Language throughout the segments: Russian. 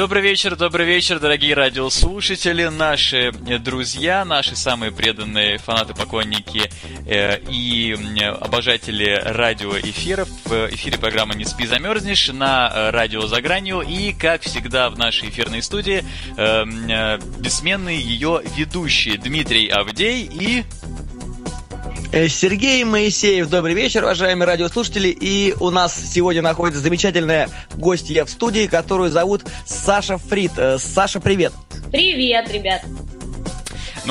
Добрый вечер, добрый вечер, дорогие радиослушатели, наши друзья, наши самые преданные фанаты, поклонники э, и обожатели радиоэфиров. В эфире программы «Не спи, замерзнешь» на э, радио «За гранью» и, как всегда, в нашей эфирной студии э, э, бессменные ее ведущие Дмитрий Авдей и... Э, Сергей Моисеев, добрый вечер, уважаемые радиослушатели. И у нас сегодня находится замечательная гостья в студии, которую зовут Саша Фрид. Э, Саша, привет. Привет, ребят.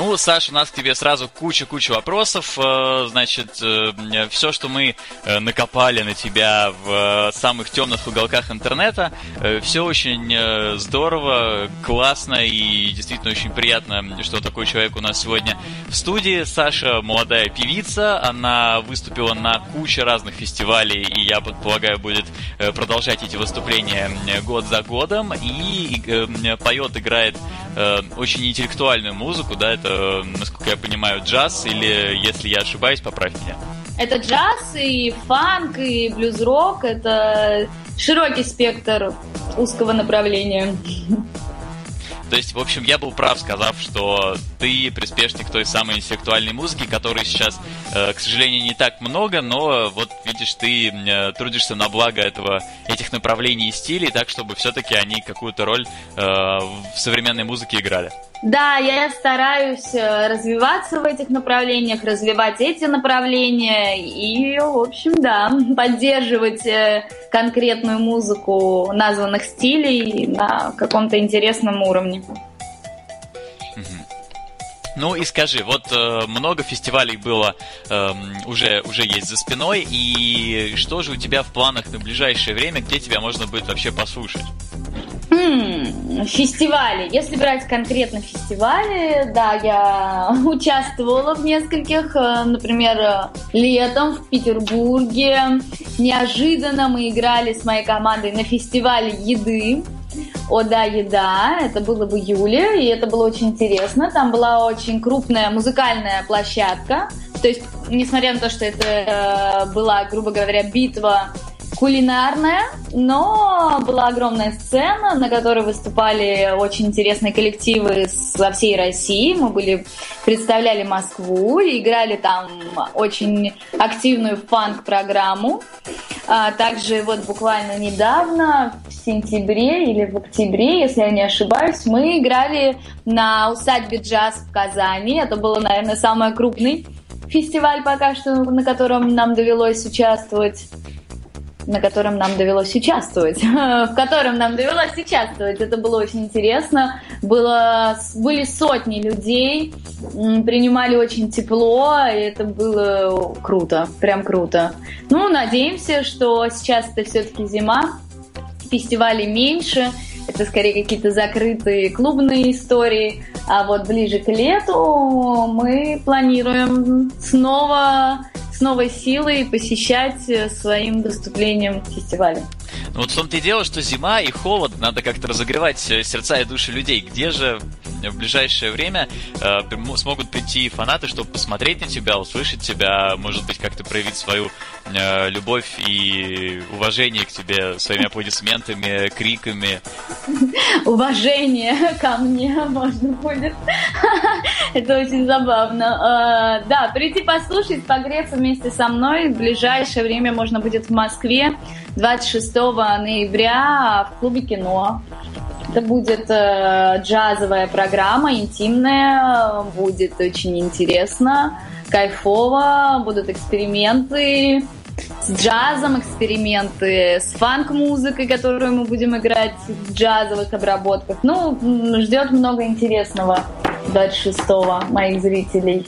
Ну, Саша, у нас к тебе сразу куча-куча вопросов. Э, значит, э, все, что мы э, накопали на тебя в самых темных уголках интернета, все очень здорово, классно и действительно очень приятно, что такой человек у нас сегодня в студии. Саша молодая певица, она выступила на куче разных фестивалей, и я предполагаю, будет продолжать эти выступления год за годом, и поет, играет очень интеллектуальную музыку, да, это, насколько я понимаю, джаз, или, если я ошибаюсь, поправь меня. Это джаз и фанк, и блюз-рок, это широкий спектр узкого направления. То есть, в общем, я был прав, сказав, что ты приспешник той самой интеллектуальной музыки, которой сейчас, э, к сожалению, не так много, но вот видишь, ты э, трудишься на благо этого, этих направлений и стилей, так чтобы все-таки они какую-то роль э, в современной музыке играли. Да, я стараюсь развиваться в этих направлениях, развивать эти направления и, в общем, да, поддерживать конкретную музыку названных стилей на каком-то интересном уровне. Ну и скажи, вот э, много фестивалей было э, уже уже есть за спиной, и что же у тебя в планах на ближайшее время, где тебя можно будет вообще послушать? Хм, фестивали. Если брать конкретно фестивали, да, я участвовала в нескольких. Э, например, летом в Петербурге. Неожиданно мы играли с моей командой на фестивале еды. О, да, еда. Это было в июле, и это было очень интересно. Там была очень крупная музыкальная площадка. То есть, несмотря на то, что это э, была, грубо говоря, битва кулинарная, но была огромная сцена, на которой выступали очень интересные коллективы со всей России. Мы были представляли Москву, играли там очень активную фанк-программу. А также вот буквально недавно, в сентябре или в октябре, если я не ошибаюсь, мы играли на усадьбе джаз в Казани. Это было, наверное, самый крупный фестиваль пока что, на котором нам довелось участвовать на котором нам довелось участвовать, в котором нам довелось участвовать. Это было очень интересно. Было, были сотни людей, принимали очень тепло, и это было круто, прям круто. Ну, надеемся, что сейчас это все-таки зима, фестивалей меньше, это скорее какие-то закрытые клубные истории, а вот ближе к лету мы планируем снова с новой силой посещать э, своим выступлением фестиваля. Ну вот в том-то и дело, что зима и холод, надо как-то разогревать э, сердца и души людей. Где же в ближайшее время э, смогут прийти фанаты, чтобы посмотреть на тебя, услышать тебя, может быть, как-то проявить свою э, любовь и уважение к тебе своими аплодисментами, криками? Уважение ко мне можно будет. Это очень забавно. Э, да, прийти послушать, погреться вместе со мной. В ближайшее время можно будет в Москве 26 ноября в клубе кино. Это будет э, джазовая программа, интимная, будет очень интересно, кайфово, будут эксперименты с джазом, эксперименты с фанк-музыкой, которую мы будем играть в джазовых обработках. Ну, ждет много интересного 26-го моих зрителей.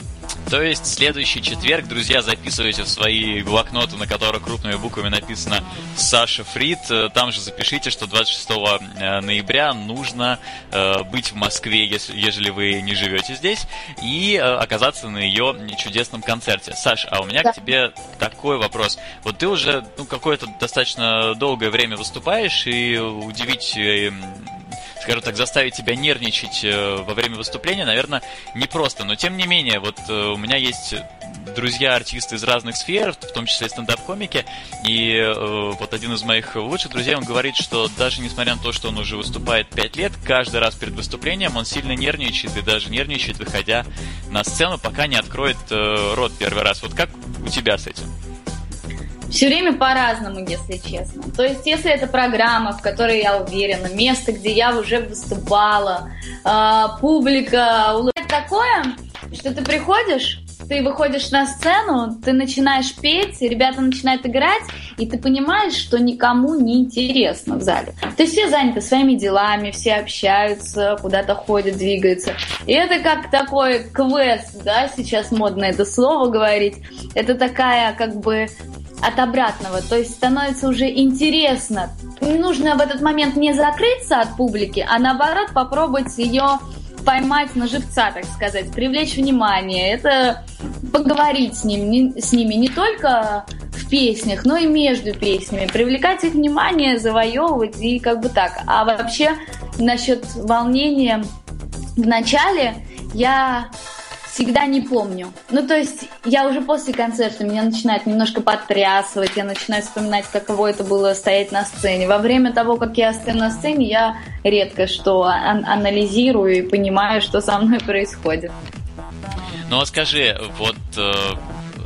То есть следующий четверг, друзья, записывайте в свои блокноты, на которых крупными буквами написано Саша Фрид. Там же запишите, что 26 ноября нужно быть в Москве, если, ежели вы не живете здесь, и оказаться на ее чудесном концерте. Саш, а у меня да. к тебе такой вопрос. Вот ты уже ну, какое-то достаточно долгое время выступаешь, и удивить скажем так, заставить тебя нервничать э, во время выступления, наверное, непросто. Но тем не менее, вот э, у меня есть друзья-артисты из разных сфер, в том числе стендап-комики, и э, вот один из моих лучших друзей, он говорит, что даже несмотря на то, что он уже выступает 5 лет, каждый раз перед выступлением он сильно нервничает и даже нервничает, выходя на сцену, пока не откроет рот первый раз. Вот как у тебя с этим? Все время по-разному, если честно. То есть, если это программа, в которой я уверена, место, где я уже выступала, э, публика, такое, что ты приходишь, ты выходишь на сцену, ты начинаешь петь, ребята начинают играть, и ты понимаешь, что никому не интересно в зале. То есть все заняты своими делами, все общаются, куда-то ходят, двигаются. И это как такой квест, да, сейчас модно это слово говорить. Это такая как бы от обратного. То есть становится уже интересно. Нужно в этот момент не закрыться от публики, а наоборот попробовать ее поймать на живца, так сказать, привлечь внимание. Это поговорить с, ним, не, с ними не только в песнях, но и между песнями. Привлекать их внимание, завоевывать и как бы так. А вообще насчет волнения в начале я всегда не помню. Ну, то есть я уже после концерта меня начинает немножко потрясывать, я начинаю вспоминать, каково это было стоять на сцене. Во время того, как я стою на сцене, я редко что ан- анализирую и понимаю, что со мной происходит. Ну, а скажи, вот э,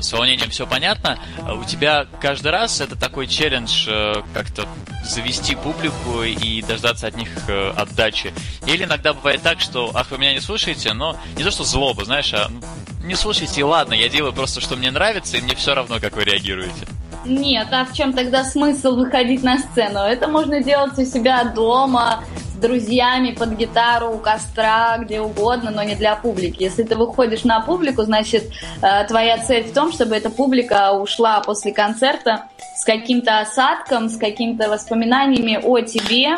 с волнением все понятно. У тебя каждый раз это такой челлендж э, как-то завести публику и дождаться от них э, отдачи. Или иногда бывает так, что, ах, вы меня не слушаете, но не то, что злоба, знаешь, а ну, не слушайте, ладно, я делаю просто, что мне нравится, и мне все равно, как вы реагируете. Нет, а в чем тогда смысл выходить на сцену? Это можно делать у себя дома, друзьями, под гитару, у костра, где угодно, но не для публики. Если ты выходишь на публику, значит, э, твоя цель в том, чтобы эта публика ушла после концерта с каким-то осадком, с какими-то воспоминаниями о тебе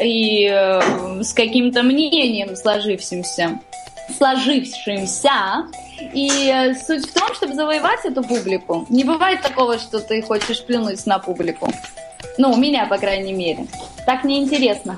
и э, с каким-то мнением сложившимся сложившимся. И э, суть в том, чтобы завоевать эту публику. Не бывает такого, что ты хочешь плюнуть на публику. Ну, у меня, по крайней мере. Так неинтересно.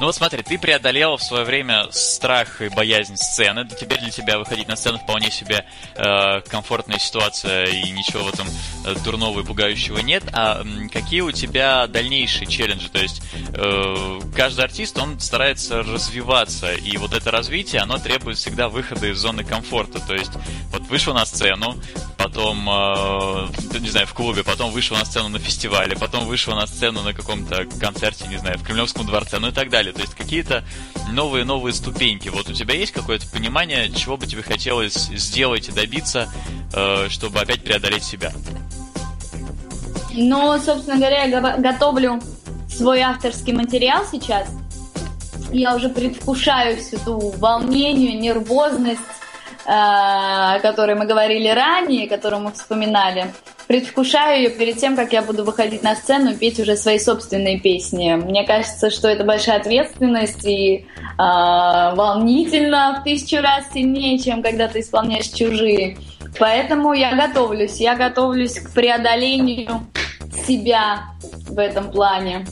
Ну вот смотри, ты преодолела в свое время страх и боязнь сцены. Теперь для тебя выходить на сцену вполне себе э, комфортная ситуация и ничего в этом э, дурного и пугающего нет. А какие у тебя дальнейшие челленджи? То есть э, каждый артист, он старается развиваться, и вот это развитие, оно требует всегда выхода из зоны комфорта. То есть вот вышел на сцену, потом, э, не знаю, в клубе, потом вышел на сцену на фестивале, потом вышел на сцену на каком-то концерте, не знаю, в Кремлевском дворце, ну и так далее. То есть какие-то новые-новые ступеньки. Вот у тебя есть какое-то понимание, чего бы тебе хотелось сделать и добиться, э, чтобы опять преодолеть себя? Ну, собственно говоря, я готовлю свой авторский материал сейчас. Я уже предвкушаю всю ту волнение, нервозность, о которой мы говорили ранее, которую мы вспоминали. Предвкушаю ее перед тем, как я буду выходить на сцену и петь уже свои собственные песни. Мне кажется, что это большая ответственность и э, волнительно в тысячу раз сильнее, чем когда ты исполняешь чужие. Поэтому я готовлюсь. Я готовлюсь к преодолению себя в этом плане.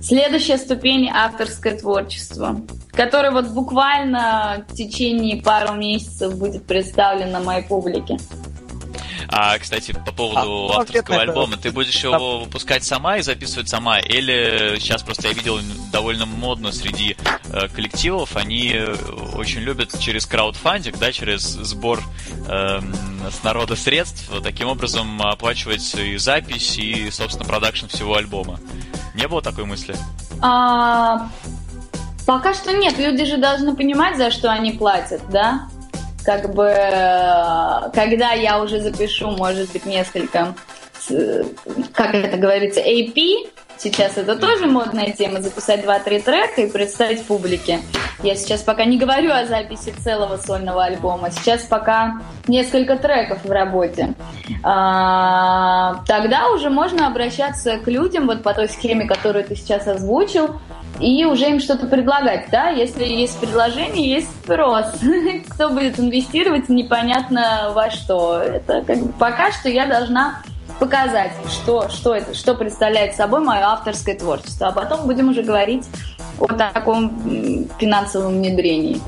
Следующая ступень – авторское творчество, которое вот буквально в течение пару месяцев будет представлено моей публике. А, кстати, по поводу а, авторского альбома, ты будешь его выпускать сама и записывать сама? Или сейчас просто я видел довольно модно среди э, коллективов, они э, очень любят через краудфандинг, да, через сбор э, с народа средств, таким образом оплачивать и запись, и, собственно, продакшн всего альбома. Не было такой мысли? А, пока что нет. Люди же должны понимать, за что они платят, да? Как бы, когда я уже запишу, может быть, несколько, как это говорится, AP, сейчас это тоже модная тема, записать 2-3 трека и представить публике. Я сейчас пока не говорю о записи целого сольного альбома. Сейчас пока несколько треков в работе. А, тогда уже можно обращаться к людям вот по той схеме, которую ты сейчас озвучил, и уже им что-то предлагать, да? Если есть предложение, есть спрос. Кто будет инвестировать, непонятно во что. Это как бы пока что я должна показать, что, что это, что представляет собой мое авторское творчество. А потом будем уже говорить о таком финансовом внедрении.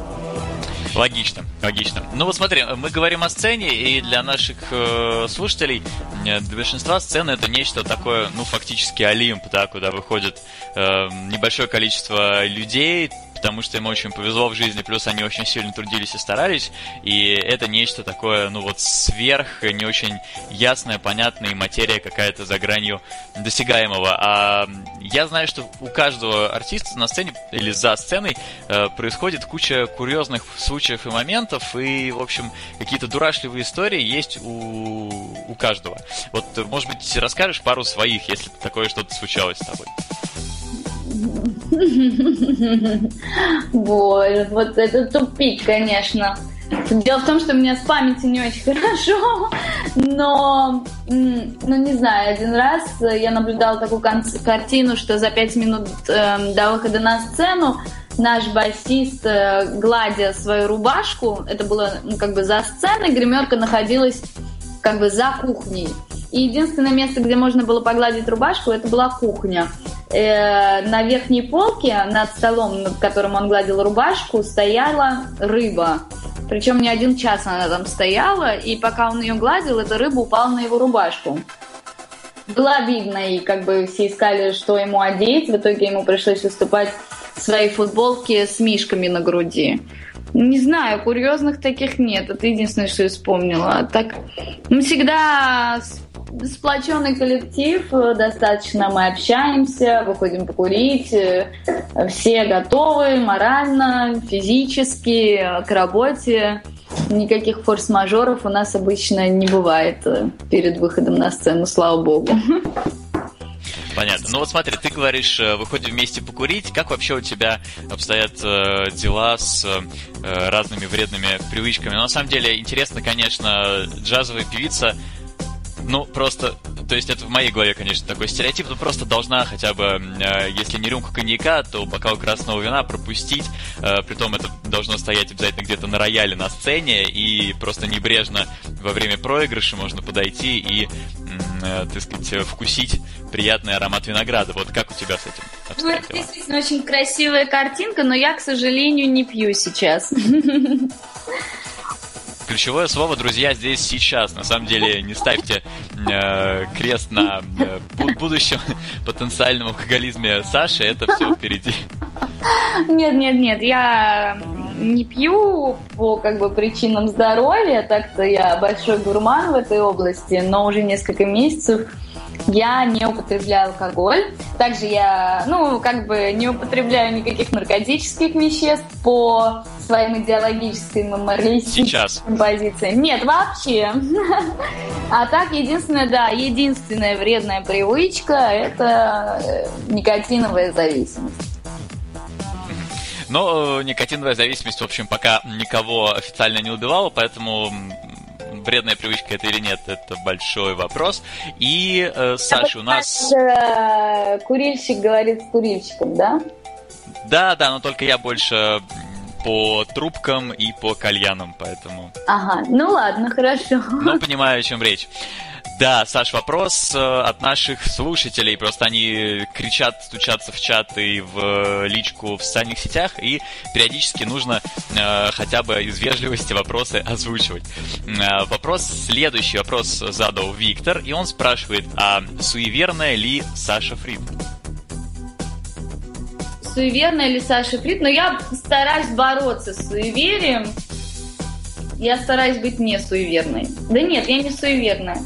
Логично, логично. Ну вот смотри, мы говорим о сцене, и для наших э, слушателей э, для большинства сцена это нечто такое, ну фактически Олимп, да, куда выходит э, небольшое количество людей, потому что им очень повезло в жизни, плюс они очень сильно трудились и старались, и это нечто такое, ну вот сверх, не очень ясная, понятная материя какая-то за гранью досягаемого. А я знаю, что у каждого артиста на сцене или за сценой э, происходит куча курьезных случаев и моментов, и, в общем, какие-то дурашливые истории есть у, у каждого. Вот, может быть, расскажешь пару своих, если такое что-то случалось с тобой? Боже, вот это тупик, конечно. Дело в том, что у меня с памятью не очень хорошо, но, ну не знаю, один раз я наблюдала такую картину, что за пять минут э, до выхода на сцену наш басист, э, гладя свою рубашку, это было ну, как бы за сценой, гримерка находилась как бы за кухней. И единственное место, где можно было погладить рубашку, это была кухня. Э, на верхней полке над столом, над которым он гладил рубашку, стояла рыба. Причем не один час она там стояла, и пока он ее гладил, эта рыба упала на его рубашку. Было видно, и как бы все искали, что ему одеть. В итоге ему пришлось выступать в своей футболке с мишками на груди. Не знаю, курьезных таких нет. Это единственное, что я вспомнила. Так, мы всегда сплоченный коллектив, э, достаточно мы общаемся, выходим покурить, э, все готовы морально, физически э, к работе. Никаких форс-мажоров у нас обычно не бывает перед выходом на сцену, слава богу. Понятно. Ну вот смотри, ты говоришь, выходим вместе покурить. Как вообще у тебя обстоят э, дела с э, разными вредными привычками? Но на самом деле интересно, конечно, джазовая певица ну, просто, то есть это в моей голове, конечно, такой стереотип, но просто должна хотя бы, э, если не рюмку коньяка, то бокал красного вина пропустить, э, притом это должно стоять обязательно где-то на рояле на сцене, и просто небрежно во время проигрыша можно подойти и, э, так сказать, вкусить приятный аромат винограда. Вот как у тебя с этим Ну, это действительно очень красивая картинка, но я, к сожалению, не пью сейчас. Ключевое слово, друзья, здесь сейчас. На самом деле, не ставьте э, крест на э, будущем потенциальном алкоголизме Саши, это все впереди. Нет, нет, нет, я не пью по как бы причинам здоровья, так-то я большой гурман в этой области, но уже несколько месяцев я не употребляю алкоголь. Также я, ну, как бы не употребляю никаких наркотических веществ по своим идеологическим моралистическим позициям. Нет, вообще. А так, единственная, да, единственная вредная привычка – это э, никотиновая зависимость. Но э, никотиновая зависимость, в общем, пока никого официально не убивала, поэтому вредная привычка это или нет, это большой вопрос. И, э, Саша, у нас... Э, курильщик говорит с курильщиком, да? Да, да, но только я больше по трубкам и по кальянам, поэтому... Ага, ну ладно, хорошо. Ну, понимаю, о чем речь. Да, Саш, вопрос э, от наших слушателей. Просто они кричат, стучатся в чат и в личку в социальных сетях, и периодически нужно э, хотя бы из вежливости вопросы озвучивать. Э, вопрос следующий. Вопрос задал Виктор, и он спрашивает, а суеверная ли Саша Фрид? Суеверная ли Саша Фрид? Но я стараюсь бороться с суеверием. Я стараюсь быть не суеверной. Да нет, я не суеверная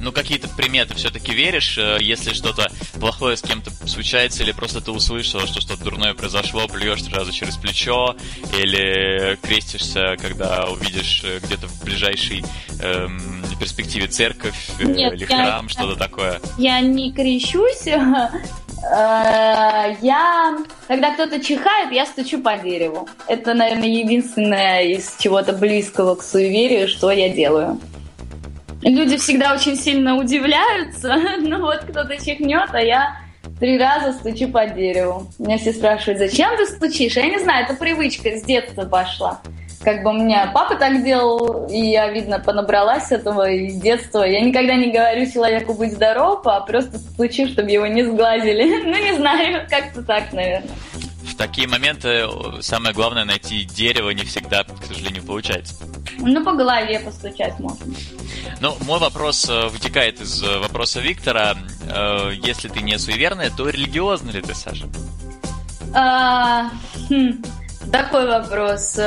ну, какие-то приметы все-таки веришь, э, если что-то плохое с кем-то случается, или просто ты услышал, что что-то дурное произошло, плюешь сразу через плечо, или крестишься, когда увидишь э, где-то в ближайшей эм, перспективе церковь э, Нет, или храм, я, что-то такое. Я не крещусь, я, когда кто-то чихает, я стучу по дереву. Это, наверное, единственное из чего-то близкого к суеверию, что я делаю. Люди всегда очень сильно удивляются, но вот кто-то чихнет, а я три раза стучу по дереву. Меня все спрашивают, зачем ты стучишь? Я не знаю, это привычка с детства пошла. Как бы у меня папа так делал, и я, видно, понабралась этого из детства. Я никогда не говорю человеку быть здоров, а просто стучу, чтобы его не сглазили. Ну, не знаю, как-то так, наверное. В такие моменты самое главное найти дерево не всегда, к сожалению, получается. Ну, по голове постучать можно. Ну, мой вопрос э, вытекает из э, вопроса Виктора. Э, если ты не суеверная, то религиозна ли ты, Саша? А, хм, такой вопрос.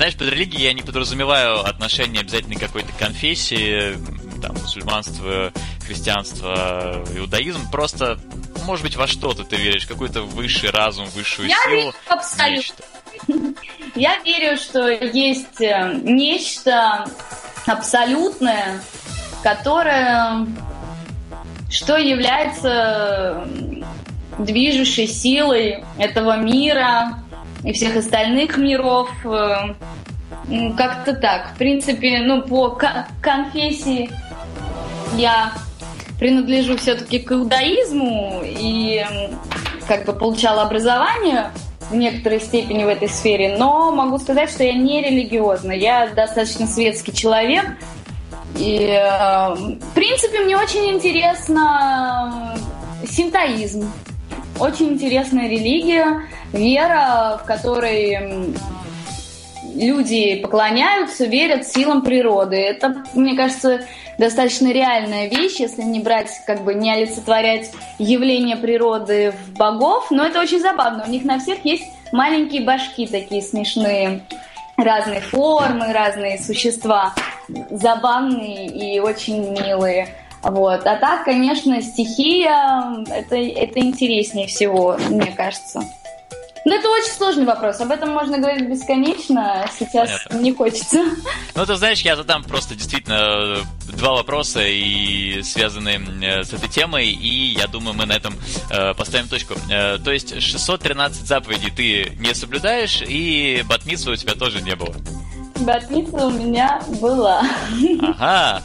Знаешь, под религией я не подразумеваю отношения обязательно какой-то конфессии, там, мусульманство, христианство, иудаизм. Просто, может быть, во что-то ты веришь, какой-то высший разум, высшую я силу. Верю абсолютно. Я верю, что есть э, нечто абсолютное, которое что является движущей силой этого мира и всех остальных миров. Э, как-то так. В принципе, ну, по конфессии я принадлежу все-таки к иудаизму и как бы получала образование в некоторой степени в этой сфере, но могу сказать, что я не религиозна. Я достаточно светский человек. И, э, в принципе, мне очень интересно синтоизм. Очень интересная религия, вера, в которой люди поклоняются, верят силам природы. Это, мне кажется, достаточно реальная вещь, если не брать, как бы не олицетворять явление природы в богов, но это очень забавно. У них на всех есть маленькие башки такие смешные, разные формы, разные существа, забавные и очень милые. Вот. А так, конечно, стихия это, это интереснее всего, мне кажется. Ну, это очень сложный вопрос. Об этом можно говорить бесконечно. Сейчас Понятно. не хочется. Ну, ты знаешь, я задам просто действительно два вопроса, и связанные э, с этой темой, и я думаю, мы на этом э, поставим точку. Э, то есть 613 заповедей ты не соблюдаешь, и батмица у тебя тоже не было? Батмица у меня была. Ага.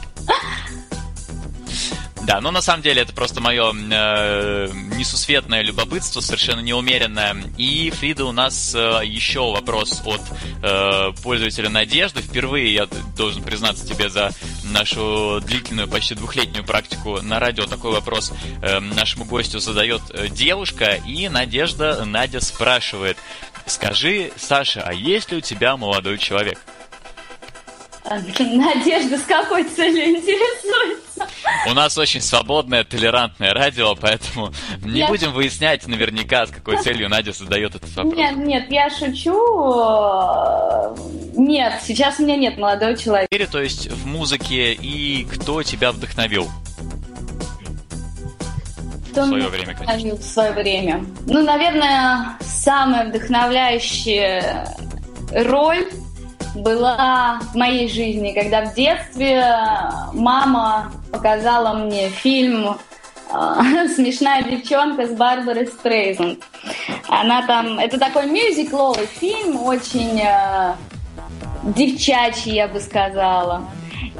Да, но на самом деле это просто мое э, несусветное любопытство, совершенно неумеренное. И, Фрида, у нас э, еще вопрос от э, пользователя Надежды. Впервые я должен признаться тебе за нашу длительную, почти двухлетнюю практику на радио. Такой вопрос э, нашему гостю задает э, девушка, и Надежда, Надя спрашивает, скажи, Саша, а есть ли у тебя молодой человек? Надежда с какой целью интересуется? У нас очень свободное, толерантное радио, поэтому не я... будем выяснять наверняка, с какой целью Надя задает этот вопрос. Нет, нет, я шучу. Нет, сейчас у меня нет молодого человека. То есть в музыке и кто тебя вдохновил? Кто в свое время, конечно. В свое время. Ну, наверное, самая вдохновляющая роль была в моей жизни, когда в детстве мама показала мне фильм э, «Смешная девчонка» с Барбарой Стрейзенд. Она там... Это такой мюзикловый фильм, очень э, девчачий, я бы сказала.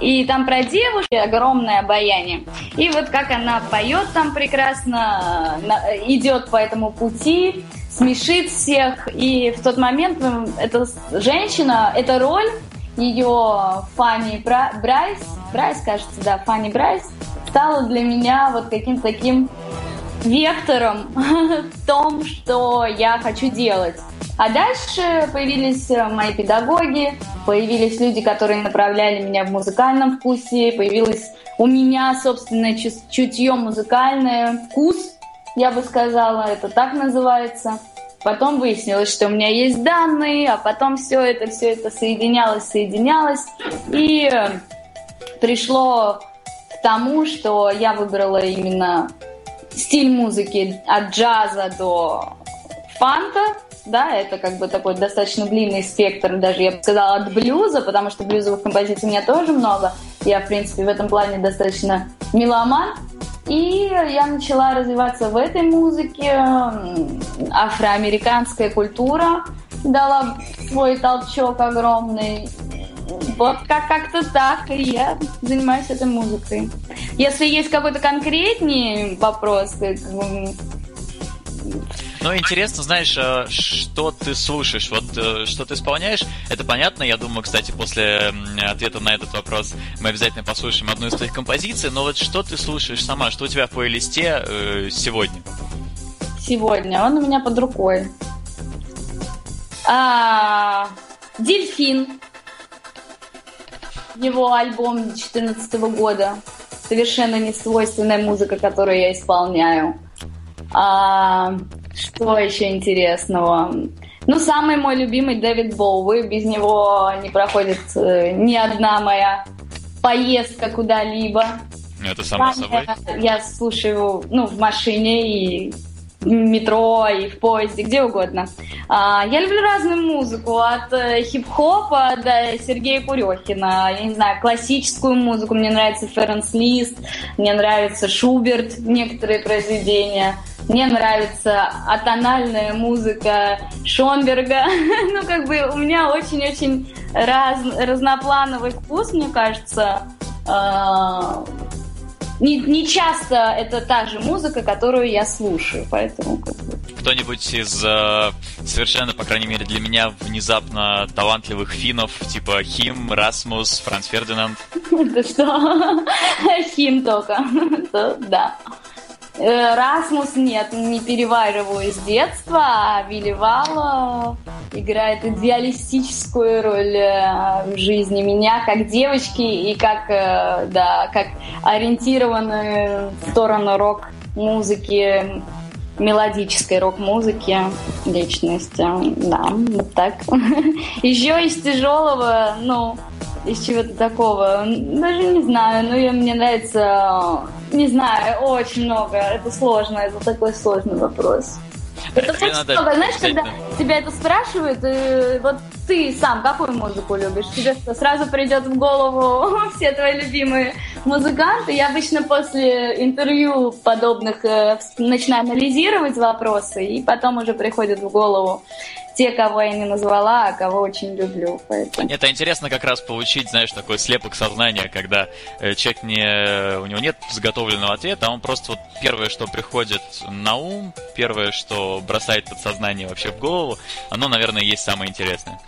И там про девушку огромное обаяние. И вот как она поет там прекрасно, идет по этому пути, смешит всех. И в тот момент эта женщина, эта роль, ее Фанни Брайс, Брайс, кажется, да, Фанни Брайс, стала для меня вот каким-то таким вектором в том, что я хочу делать. А дальше появились э, мои педагоги, появились люди, которые направляли меня в музыкальном вкусе, появилось у меня собственное чутье музыкальное, вкус, я бы сказала, это так называется. Потом выяснилось, что у меня есть данные, а потом все это, все это соединялось, соединялось. И пришло к тому, что я выбрала именно стиль музыки от джаза до фанка, да, это как бы такой достаточно длинный спектр, даже я бы сказала, от блюза, потому что блюзовых композиций у меня тоже много. Я, в принципе, в этом плане достаточно меломан. И я начала развиваться в этой музыке. Афроамериканская культура дала свой толчок огромный. Вот как- как-то так, и я занимаюсь этой музыкой. Если есть какой-то конкретный вопрос, Ну, интересно, знаешь, э, что ты слушаешь, вот э, что ты исполняешь, это понятно, я думаю, кстати, после ответа на этот вопрос мы обязательно послушаем одну из твоих композиций, но вот что ты слушаешь сама, что у тебя в плейлисте э, сегодня? сегодня. Он у меня под рукой. А, Дельфин. Его альбом 2014 года. Совершенно не свойственная музыка, которую я исполняю. А, что еще интересного? Ну, самый мой любимый Дэвид Боуи. Без него не проходит э, ни одна моя поездка куда-либо. Это само собой. Я, я слушаю, ну, в машине и метро, и в поезде, где угодно. А, я люблю разную музыку, от э, хип-хопа до Сергея Курехина. Я не знаю, классическую музыку. Мне нравится Ференс Лист, мне нравится Шуберт, некоторые произведения. Мне нравится атональная музыка Шонберга. ну, как бы у меня очень-очень раз, разноплановый вкус, мне кажется. Не, не часто это та же музыка, которую я слушаю, поэтому как бы, Кто-нибудь из э, совершенно, по крайней мере для меня, внезапно талантливых финнов, типа Хим, Расмус, Франц Фердинанд? это что? Хим только. То Да. Э, Расмус нет, не перевариваю с детства, а Вилли Валла играет идеалистическую роль э, в жизни меня как девочки и как, э, да, как ориентированную в сторону рок-музыки, мелодической рок-музыки личности. Да, вот так. Еще из тяжелого, ну, из чего-то такого. Даже не знаю, но я, мне нравится, не знаю, очень много. Это сложно, это такой сложный вопрос. Это очень много. Знаешь, когда тебя это спрашивают, и вот ты сам какую музыку любишь? Тебе сразу придет в голову все твои любимые музыканты? Я обычно после интервью подобных э, начинаю анализировать вопросы, и потом уже приходят в голову те, кого я не назвала, а кого очень люблю. Поэтому... Это интересно как раз получить, знаешь, такой слепок сознания, когда э, человек не, у него нет заготовленного ответа, а он просто вот первое, что приходит на ум, первое, что бросает подсознание вообще в голову, оно, наверное, есть самое интересное.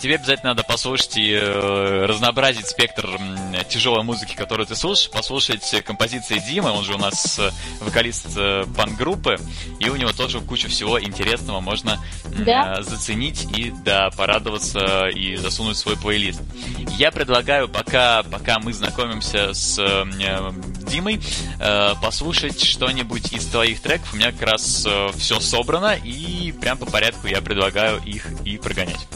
Тебе обязательно надо послушать и э, разнообразить спектр тяжелой музыки, которую ты слушаешь, послушать композиции Димы, он же у нас э, вокалист э, панк-группы, и у него тоже куча всего интересного можно Да. э, заценить и да, порадоваться и засунуть в свой плейлист. Я предлагаю, пока, пока мы знакомимся с э, э, Димой, э, послушать что-нибудь из твоих треков. У меня как раз все собрано, и прям по порядку я предлагаю их и прогонять.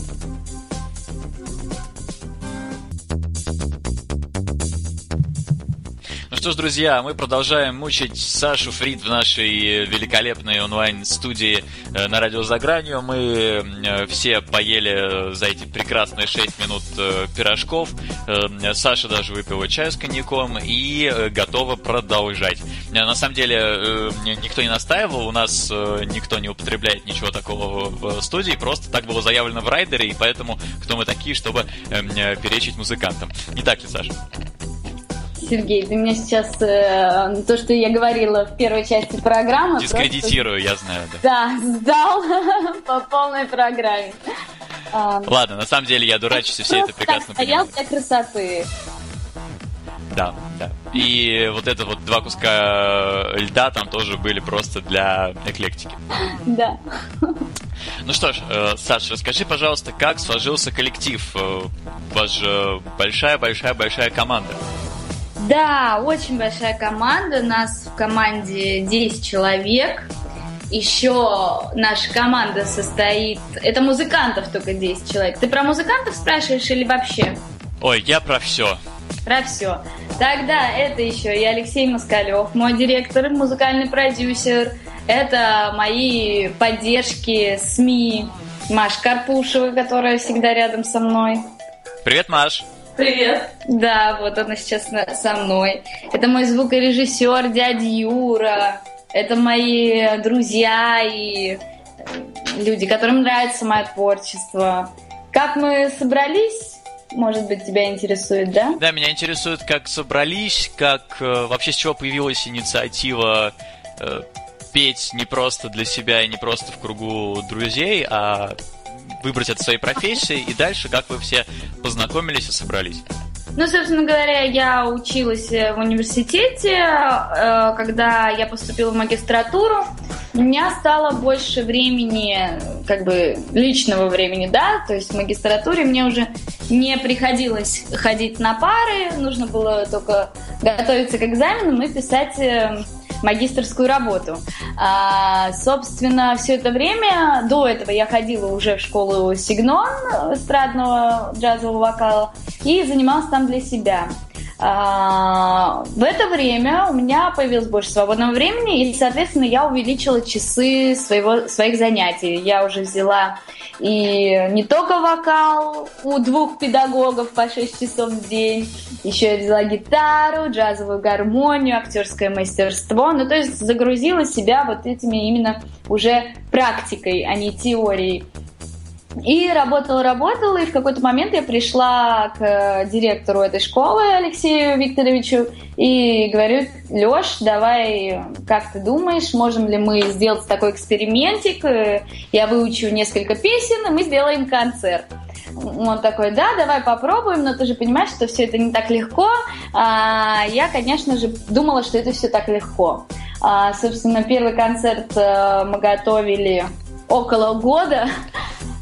Что ж, друзья, мы продолжаем мучить Сашу Фрид в нашей великолепной онлайн-студии э, на радио за гранью. Мы э, все поели за эти прекрасные 6 минут э, пирожков. Э, Саша даже выпила чай с коньяком и э, готова продолжать. Э, На самом деле, э, никто не настаивал, у нас э, никто не употребляет ничего такого в студии, просто так было заявлено в райдере, и поэтому кто мы такие, чтобы э, э, перечить музыкантам. Не так ли, Саша? Сергей, ты мне сейчас э, то, что я говорила в первой части программы, просто, Дискредитирую, я знаю, да. да, сдал по полной программе. А, Ладно, на самом деле я дурачусь, и все это просто прекрасно так стоял понимают. для красоты. Да, да. И вот это вот два куска льда там тоже были просто для эклектики. Да. Ну что ж, э, Саш, расскажи, пожалуйста, как сложился коллектив? Э, У вас же большая-большая-большая команда. Да, очень большая команда. Нас в команде 10 человек. Еще наша команда состоит... Это музыкантов только 10 человек. Ты про музыкантов спрашиваешь или вообще? Ой, я про все. Про все. Тогда это еще и Алексей Москалев, мой директор, музыкальный продюсер. Это мои поддержки СМИ. Маша Карпушева, которая всегда рядом со мной. Привет, Маш. Привет. Да, вот она сейчас со мной. Это мой звукорежиссер, дядя Юра. Это мои друзья и люди, которым нравится мое творчество. Как мы собрались? Может быть, тебя интересует, да? Да, меня интересует, как собрались, как э, вообще с чего появилась инициатива э, петь не просто для себя и не просто в кругу друзей, а выбрать это своей профессии, и дальше как вы все познакомились и собрались? Ну, собственно говоря, я училась э, в университете. Э, когда я поступила в магистратуру, у меня стало больше времени, как бы личного времени, да, то есть в магистратуре мне уже не приходилось ходить на пары, нужно было только готовиться к экзаменам и писать э, магистрскую работу. А, собственно, все это время, до этого я ходила уже в школу Сигнон эстрадного джазового вокала и занималась там для себя. А, в это время у меня появилось больше свободного времени, и, соответственно, я увеличила часы своего, своих занятий. Я уже взяла и не только вокал у двух педагогов по 6 часов в день, еще я взяла гитару, джазовую гармонию, актерское мастерство. Ну, то есть загрузила себя вот этими именно уже практикой, а не теорией. И работала, работала, и в какой-то момент я пришла к директору этой школы, Алексею Викторовичу, и говорю, Леш, давай, как ты думаешь, можем ли мы сделать такой экспериментик? Я выучу несколько песен, и мы сделаем концерт. Он такой, да, давай попробуем, но ты же понимаешь, что все это не так легко. А, я, конечно же, думала, что это все так легко. А, собственно, первый концерт э, мы готовили около года.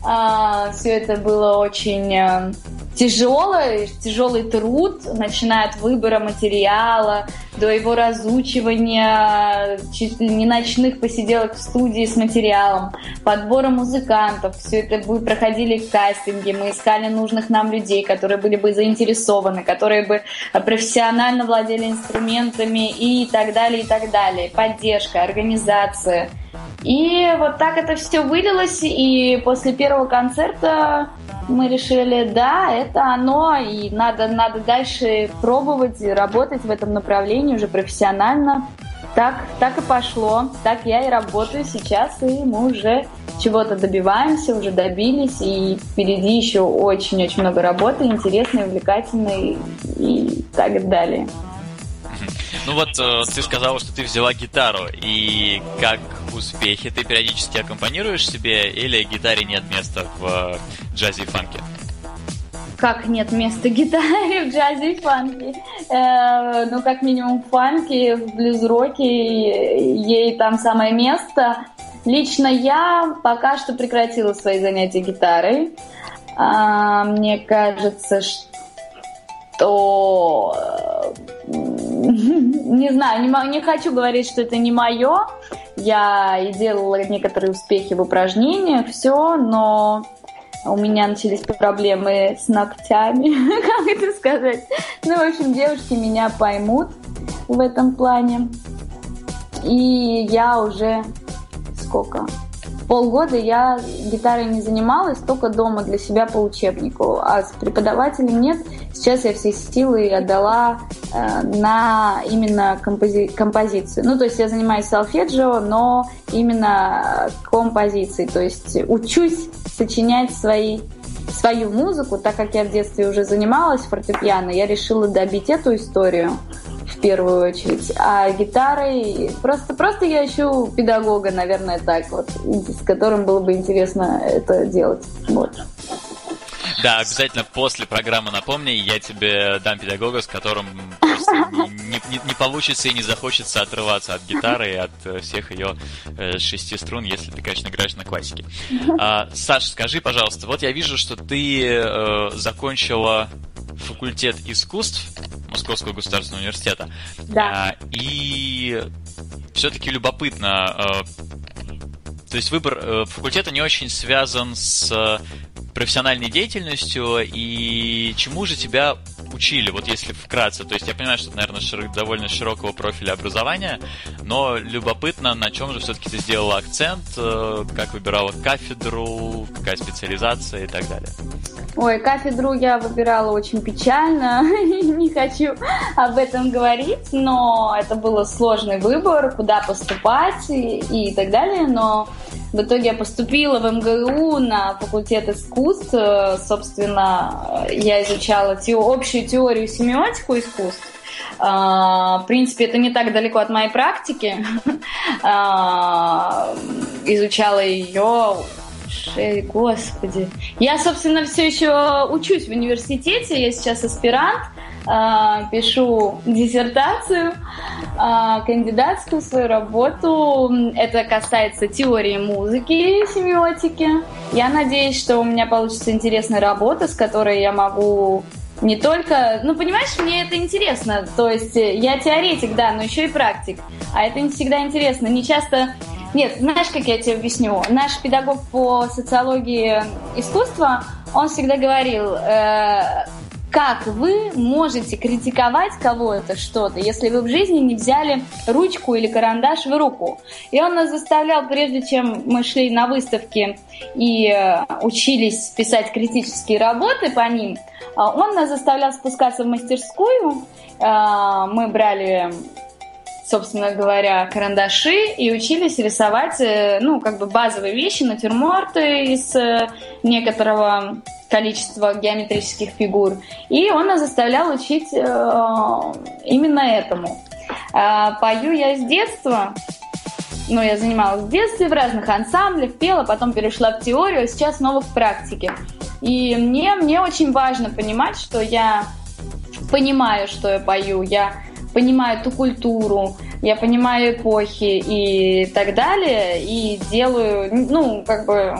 А, все это было очень э, тяжелый, тяжелый труд, начиная от выбора материала, до его разучивания, чуть ли не ночных посиделок в студии с материалом, подбора музыкантов. Все это мы проходили кастинги, мы искали нужных нам людей, которые были бы заинтересованы, которые бы профессионально владели инструментами и так далее, и так далее. Поддержка, организация – и вот так это все вылилось, и после первого концерта мы решили, да, это оно, и надо, надо дальше пробовать работать в этом направлении уже профессионально. Так, так и пошло, так я и работаю сейчас, и мы уже чего-то добиваемся, уже добились, и впереди еще очень-очень много работы, интересной, увлекательной и так далее. Ну вот э, ты сказала, что ты взяла гитару, и как успехи? Ты периодически аккомпанируешь себе или гитаре нет места в э, джазе и фанке? Как нет места гитаре в джазе и фанке? Э, ну, как минимум в фанке, в блюз-роке, ей там самое место. Лично я пока что прекратила свои занятия гитарой. А, мне кажется, что не знаю, не, не хочу говорить, что это не мое. Я и делала некоторые успехи в упражнениях, все, но у меня начались проблемы с ногтями, как это сказать. Ну, в общем, девушки меня поймут в этом плане. И я уже сколько? Полгода я гитарой не занималась, только дома для себя по учебнику, а с преподавателем нет. Сейчас я все силы отдала э, на именно компози композицию. Ну, то есть я занимаюсь солфеджио, но именно композицией, то есть учусь сочинять свои свою музыку, так как я в детстве уже занималась фортепиано, я решила добить эту историю первую очередь. А гитарой просто, просто я ищу педагога, наверное, так вот, с которым было бы интересно это делать. Вот. Да, обязательно после программы напомни, я тебе дам педагога, с которым не, не, не получится и не захочется отрываться от гитары и от э, всех ее э, шести струн, если ты, конечно, играешь на классике. А, Саш, скажи, пожалуйста, вот я вижу, что ты э, закончила факультет искусств Московского государственного университета. Да. А, и все-таки любопытно, а, то есть выбор э, факультета не очень связан с профессиональной деятельностью, и чему же тебя учили, вот если вкратце? То есть я понимаю, что это, наверное, широк, довольно широкого профиля образования, но любопытно, на чем же все-таки ты сделала акцент, э, как выбирала кафедру, какая специализация и так далее. Ой, кафедру я выбирала очень печально, не хочу об этом говорить, но это был сложный выбор, куда поступать и, и так далее, но в итоге я поступила в МГУ на факультет искусств. Собственно, я изучала те, общую теорию семиотику искусств. А, в принципе, это не так далеко от моей практики. А, изучала ее Господи. Я, собственно, все еще учусь в университете. Я сейчас аспирант. А, пишу диссертацию, а, кандидатскую свою работу. Это касается теории музыки семиотики. Я надеюсь, что у меня получится интересная работа, с которой я могу не только... Ну, понимаешь, мне это интересно. То есть э, я теоретик, да, но еще и практик. А это не всегда интересно. Не часто... Нет, знаешь, как я тебе объясню? Наш педагог по социологии искусства, он всегда говорил, э, как вы можете критиковать кого-то что-то, если вы в жизни не взяли ручку или карандаш в руку. И он нас заставлял, прежде чем мы шли на выставки и э, учились писать критические работы по ним, э, он нас заставлял спускаться в мастерскую. Э, мы брали собственно говоря, карандаши и учились рисовать, ну, как бы базовые вещи, натюрморты из некоторого количество геометрических фигур. И он нас заставлял учить э, именно этому. Э, пою я с детства, ну, я занималась в детстве в разных ансамблях, пела, потом перешла в теорию, а сейчас снова в практике. И мне, мне очень важно понимать, что я понимаю, что я пою, я понимаю ту культуру, я понимаю эпохи и так далее, и делаю, ну, как бы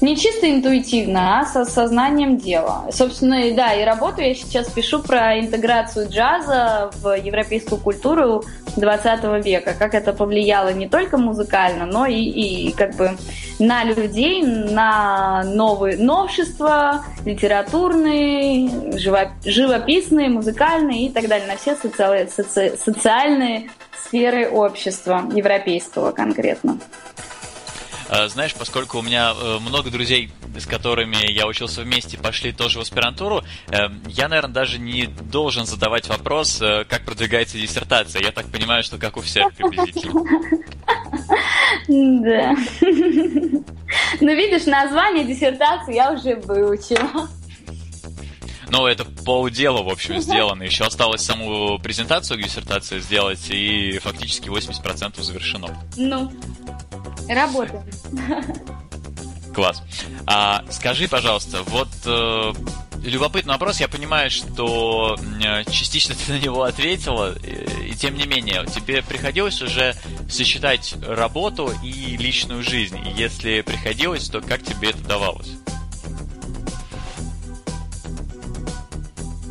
не чисто интуитивно, а со сознанием дела. Собственно, да, и работу я сейчас пишу про интеграцию джаза в европейскую культуру 20 века, как это повлияло не только музыкально, но и, и как бы на людей, на новые новшества, литературные, живописные, музыкальные и так далее, на все соци... соци... социальные сферы общества, европейского конкретно. Э, знаешь, поскольку у меня э, много друзей, с которыми я учился вместе, пошли тоже в аспирантуру, э, я, наверное, даже не должен задавать вопрос, как продвигается диссертация. Я так понимаю, что как у всех приблизительно. Да. Ну, видишь, название диссертации я уже выучила. Ну, это полдела, в общем, сделано. Еще осталось саму презентацию диссертации сделать, и фактически 80% завершено. Ну, работаем. Класс. А, скажи, пожалуйста, вот э, любопытный вопрос. Я понимаю, что э, частично ты на него ответила, и, и тем не менее, тебе приходилось уже сочетать работу и личную жизнь. И если приходилось, то как тебе это давалось?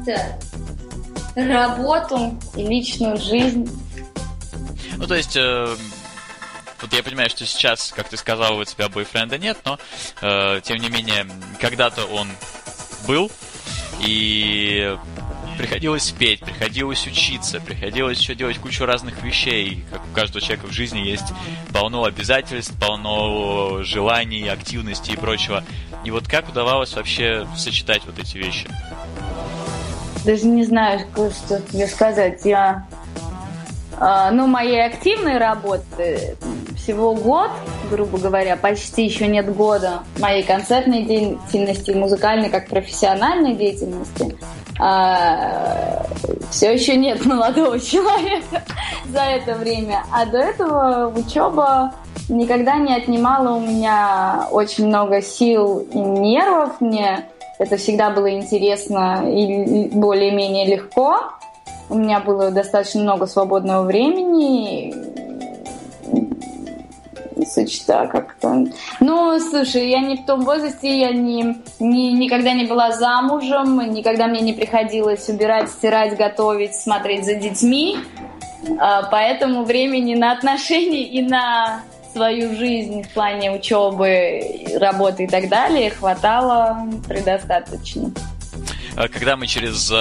Так. Работу и личную жизнь. Ну, то есть, э, вот я понимаю, что сейчас, как ты сказал, у тебя бойфренда нет, но, э, тем не менее, когда-то он был, и приходилось петь, приходилось учиться, приходилось еще делать кучу разных вещей. Как у каждого человека в жизни есть полно обязательств, полно желаний, активности и прочего. И вот как удавалось вообще сочетать вот эти вещи? даже не знаю, что тебе сказать. Я, ну, моей активной работы всего год, грубо говоря, почти еще нет года моей концертной деятельности, музыкальной как профессиональной деятельности. А, все еще нет молодого человека за это время. А до этого учеба никогда не отнимала у меня очень много сил и нервов. Мне это всегда было интересно и более-менее легко. У меня было достаточно много свободного времени. Сочета как-то. Ну, слушай, я не в том возрасте, я не, не, никогда не была замужем, никогда мне не приходилось убирать, стирать, готовить, смотреть за детьми. А, поэтому времени на отношения и на свою жизнь в плане учебы, работы и так далее хватало предостаточно. когда мы через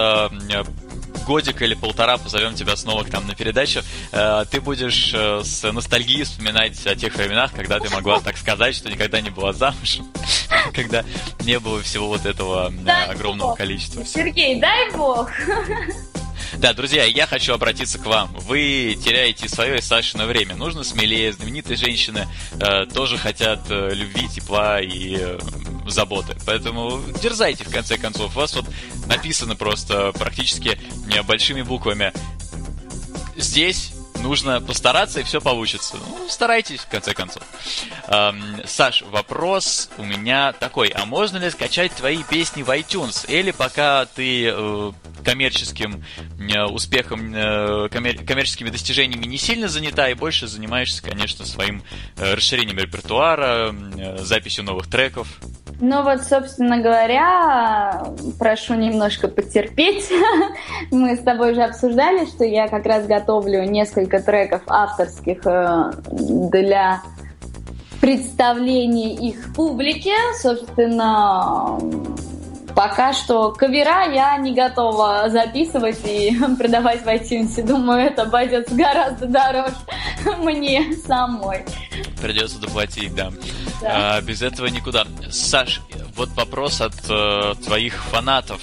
годик или полтора позовем тебя снова к нам на передачу, ты будешь с ностальгией вспоминать о тех временах, когда ты могла так сказать, что никогда не была замужем, когда не было всего вот этого огромного количества. Сергей, дай бог! Да, друзья, я хочу обратиться к вам. Вы теряете свое и Сашино время. Нужно смелее. Знаменитые женщины э, тоже хотят э, любви, тепла и э, заботы. Поэтому дерзайте, в конце концов. У вас вот написано просто практически большими буквами. Здесь нужно постараться, и все получится. Ну, старайтесь, в конце концов. Эм, Саш, вопрос у меня такой. А можно ли скачать твои песни в iTunes? Или пока ты э, коммерческим э, успехом, э, коммер- коммерческими достижениями не сильно занята, и больше занимаешься, конечно, своим э, расширением репертуара, записью новых треков? Ну вот, собственно говоря, прошу немножко потерпеть. Мы с тобой уже обсуждали, что я как раз готовлю несколько треков авторских для представления их публике. Собственно, пока что кавера я не готова записывать и продавать в iTunes. Думаю, это обойдется гораздо дороже мне самой. Придется доплатить, да. да. А, без этого никуда. Саш, вот вопрос от э, твоих фанатов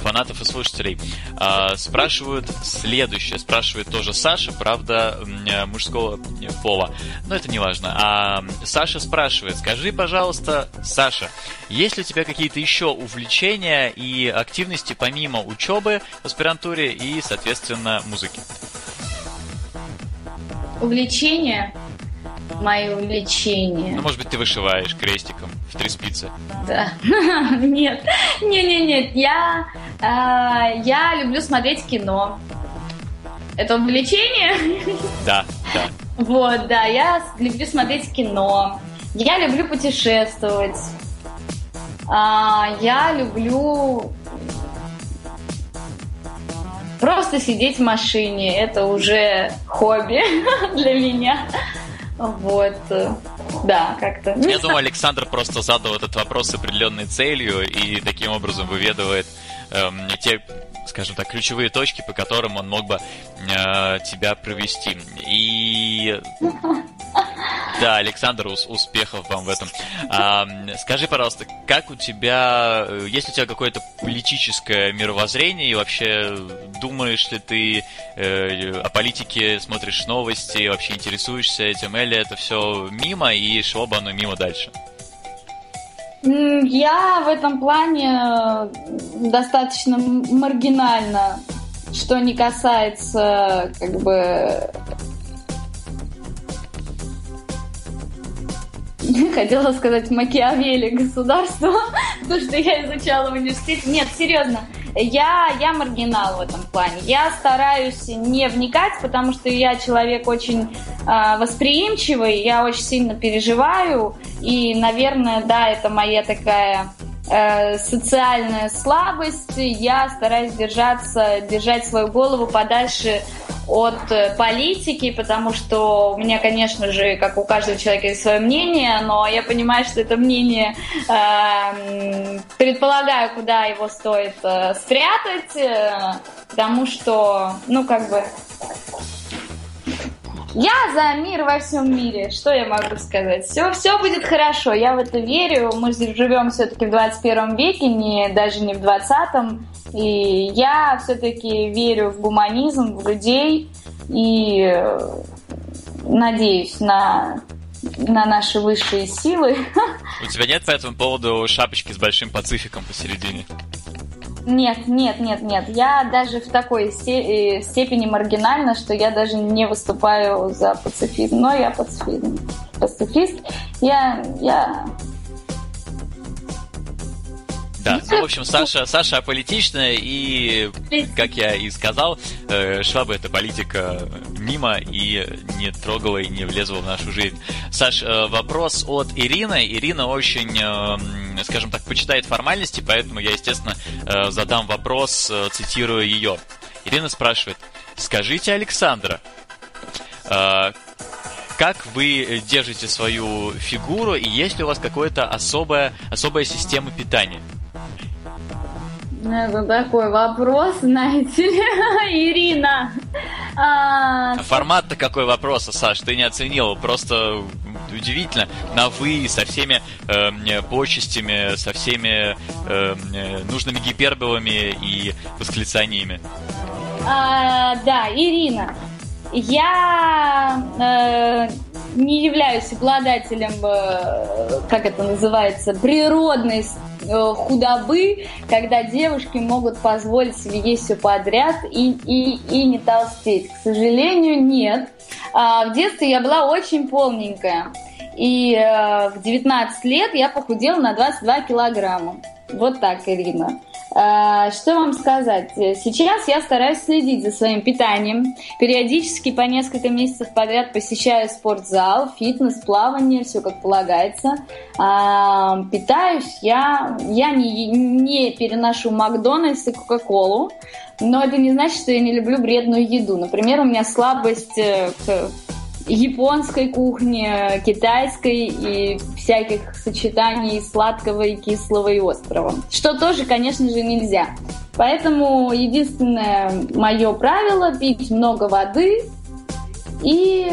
фанатов и слушателей. А, спрашивают следующее. Спрашивает тоже Саша, правда, мужского пола. Но это не важно. А Саша спрашивает, скажи, пожалуйста, Саша, есть ли у тебя какие-то еще увлечения и активности помимо учебы в аспирантуре и, соответственно, музыки? Увлечения? Мои увлечения. Ну, может быть, ты вышиваешь крестиком в три спицы. Да. Нет, нет, нет, нет. Я, э, я люблю смотреть кино. Это увлечение? Да, да. Вот, да, я люблю смотреть кино. Я люблю путешествовать. А, я люблю просто сидеть в машине. Это уже хобби для меня. Вот. Да, как-то. Я думаю, Александр просто задал этот вопрос с определенной целью и таким образом выведывает эм, те, скажем так, ключевые точки, по которым он мог бы э, тебя провести. И да, Александр, успехов вам в этом. А, скажи, пожалуйста, как у тебя, э, есть у тебя какое-то политическое мировоззрение и вообще думаешь ли ты э, о политике, смотришь новости, вообще интересуешься этим, или это все мимо и шло бы оно мимо дальше? Я в этом плане э, достаточно маргинально, что не касается как бы хотела сказать Макиавелли государства, то, что я изучала в университете. Нет, серьезно, я, я маргинал в этом плане. Я стараюсь не вникать, потому что я человек очень э, восприимчивый, я очень сильно переживаю, и, наверное, да, это моя такая э, социальная слабость. Я стараюсь держаться, держать свою голову подальше от э, политики, потому что у меня, конечно же, как у каждого человека есть свое мнение, но я понимаю, что это мнение э, предполагаю, куда его стоит э, спрятать, э, потому что, ну, как бы я за мир во всем мире. Что я могу сказать? Все, все будет хорошо. Я в это верю. Мы живем все-таки в 21 веке, не, даже не в 20 И я все-таки верю в гуманизм, в людей. И э, надеюсь на на наши высшие силы. У тебя нет по этому поводу шапочки с большим пацификом посередине? Нет, нет, нет, нет. Я даже в такой э, степени маргинальна, что я даже не выступаю за пацифизм. Но я пацифизм. пацифист. Я, я да, ну, в общем, Саша, Саша аполитичная, и, как я и сказал, э, Шваба это политика мимо и не трогала и не влезла в нашу жизнь. Саш, э, вопрос от Ирины. Ирина очень, э, скажем так, почитает формальности, поэтому я, естественно, задам вопрос, цитирую ее. Ирина спрашивает, скажите, Александра, как вы держите свою фигуру и есть ли у вас какая-то особая, особая система питания? Это такой вопрос, знаете ли, Ирина. А... Формат-то какой вопроса, Саш, ты не оценил, просто удивительно, на вы, со всеми э, почестями, со всеми э, нужными гиперболами и восклицаниями. А, да, Ирина, я э, не являюсь обладателем, э, как это называется, природной худобы, когда девушки могут позволить себе есть все подряд и, и, и не толстеть. К сожалению, нет. А в детстве я была очень полненькая. И э, в 19 лет я похудела на 22 килограмма. Вот так, Ирина. А, что вам сказать? Сейчас я стараюсь следить за своим питанием. Периодически по несколько месяцев подряд посещаю спортзал, фитнес, плавание, все как полагается. А, питаюсь я, я не, не переношу Макдональдс и Кока-Колу, но это не значит, что я не люблю вредную еду. Например, у меня слабость э, к японской кухни, китайской и всяких сочетаний сладкого и кислого и острого. Что тоже, конечно же, нельзя. Поэтому единственное мое правило – пить много воды и,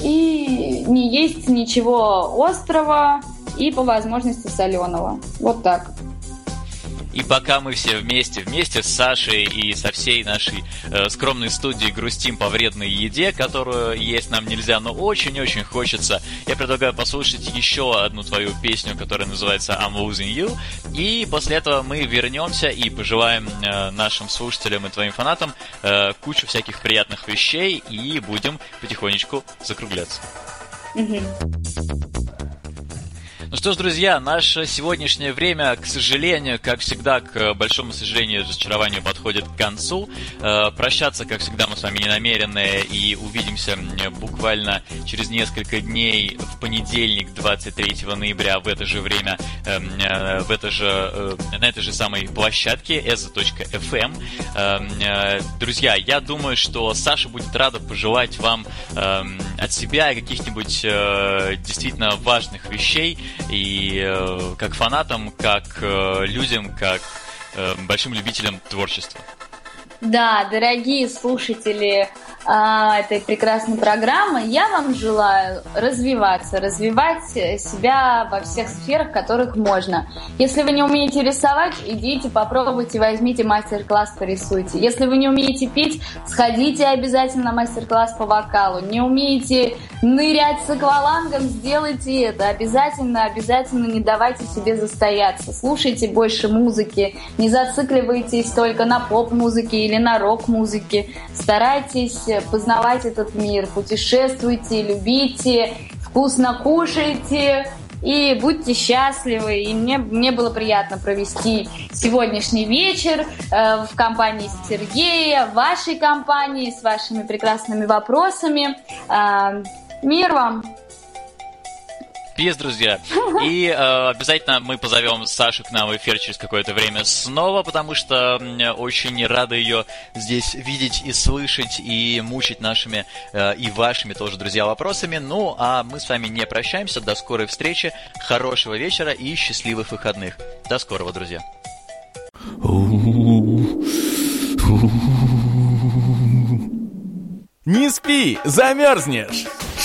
и не есть ничего острого и по возможности соленого. Вот так. И пока мы все вместе, вместе с Сашей и со всей нашей э, скромной студией грустим по вредной еде, которую есть нам нельзя, но очень-очень хочется, я предлагаю послушать еще одну твою песню, которая называется I'm Losing You. И после этого мы вернемся и пожелаем э, нашим слушателям и твоим фанатам э, кучу всяких приятных вещей и будем потихонечку закругляться. Mm-hmm. Ну что ж, друзья, наше сегодняшнее время, к сожалению, как всегда, к большому сожалению, разочарованию подходит к концу. Э, прощаться, как всегда, мы с вами не намерены и увидимся буквально через несколько дней в понедельник, 23 ноября, в это же время, э, в это же, э, на этой же самой площадке eza.fm. Эм, друзья, я думаю, что Саша будет рада пожелать вам от себя каких-нибудь действительно важных вещей, и э, как фанатам, как э, людям, как э, большим любителям творчества. Да, дорогие слушатели этой прекрасной программы, я вам желаю развиваться, развивать себя во всех сферах, которых можно. Если вы не умеете рисовать, идите, попробуйте, возьмите мастер-класс, порисуйте. Если вы не умеете петь, сходите обязательно на мастер-класс по вокалу. Не умеете нырять с аквалангом, сделайте это. Обязательно, обязательно не давайте себе застояться. Слушайте больше музыки, не зацикливайтесь только на поп-музыке или на рок-музыке. Старайтесь познавать этот мир, путешествуйте, любите, вкусно кушайте, и будьте счастливы. И мне, мне было приятно провести сегодняшний вечер э, в компании Сергея, в вашей компании, с вашими прекрасными вопросами. Э, мир вам! Пиз, друзья. И э, обязательно мы позовем Сашу к нам в эфир через какое-то время снова, потому что очень рады ее здесь видеть и слышать, и мучить нашими э, и вашими тоже, друзья, вопросами. Ну, а мы с вами не прощаемся. До скорой встречи, хорошего вечера и счастливых выходных. До скорого, друзья. Не спи, замерзнешь!